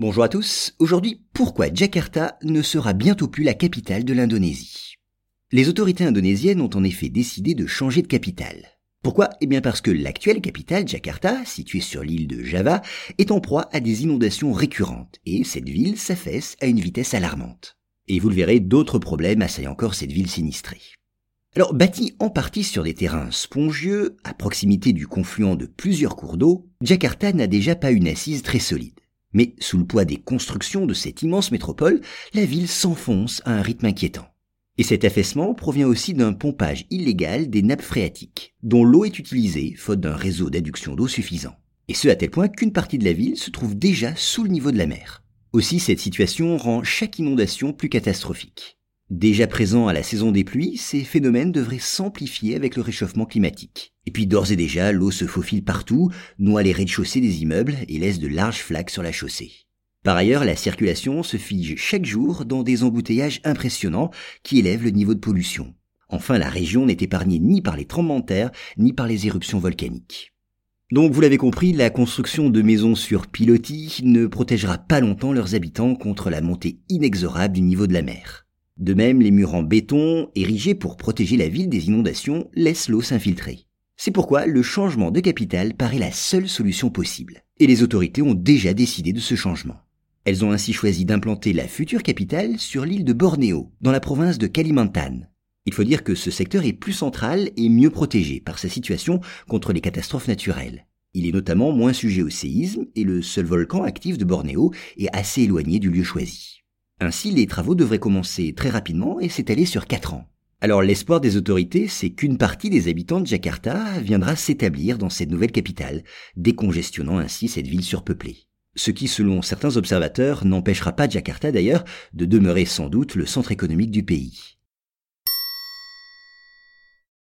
Bonjour à tous, aujourd'hui pourquoi Jakarta ne sera bientôt plus la capitale de l'Indonésie? Les autorités indonésiennes ont en effet décidé de changer de capitale. Pourquoi? Eh bien parce que l'actuelle capitale, Jakarta, située sur l'île de Java, est en proie à des inondations récurrentes, et cette ville s'affaisse à une vitesse alarmante. Et vous le verrez, d'autres problèmes assaillent encore cette ville sinistrée. Alors, bâtie en partie sur des terrains spongieux, à proximité du confluent de plusieurs cours d'eau, Jakarta n'a déjà pas une assise très solide. Mais sous le poids des constructions de cette immense métropole, la ville s'enfonce à un rythme inquiétant. Et cet affaissement provient aussi d'un pompage illégal des nappes phréatiques, dont l'eau est utilisée faute d'un réseau d'adduction d'eau suffisant. Et ce à tel point qu'une partie de la ville se trouve déjà sous le niveau de la mer. Aussi cette situation rend chaque inondation plus catastrophique. Déjà présents à la saison des pluies, ces phénomènes devraient s'amplifier avec le réchauffement climatique. Et puis d'ores et déjà, l'eau se faufile partout, noie les rez-de-chaussée des immeubles et laisse de larges flaques sur la chaussée. Par ailleurs, la circulation se fige chaque jour dans des embouteillages impressionnants qui élèvent le niveau de pollution. Enfin, la région n'est épargnée ni par les tremblements de terre, ni par les éruptions volcaniques. Donc vous l'avez compris, la construction de maisons sur pilotis ne protégera pas longtemps leurs habitants contre la montée inexorable du niveau de la mer. De même, les murs en béton, érigés pour protéger la ville des inondations, laissent l'eau s'infiltrer. C'est pourquoi le changement de capitale paraît la seule solution possible. Et les autorités ont déjà décidé de ce changement. Elles ont ainsi choisi d'implanter la future capitale sur l'île de Bornéo, dans la province de Kalimantan. Il faut dire que ce secteur est plus central et mieux protégé par sa situation contre les catastrophes naturelles. Il est notamment moins sujet au séisme et le seul volcan actif de Bornéo est assez éloigné du lieu choisi. Ainsi, les travaux devraient commencer très rapidement et s'étaler sur quatre ans. Alors l'espoir des autorités, c'est qu'une partie des habitants de Jakarta viendra s'établir dans cette nouvelle capitale, décongestionnant ainsi cette ville surpeuplée. Ce qui, selon certains observateurs, n'empêchera pas Jakarta d'ailleurs de demeurer sans doute le centre économique du pays.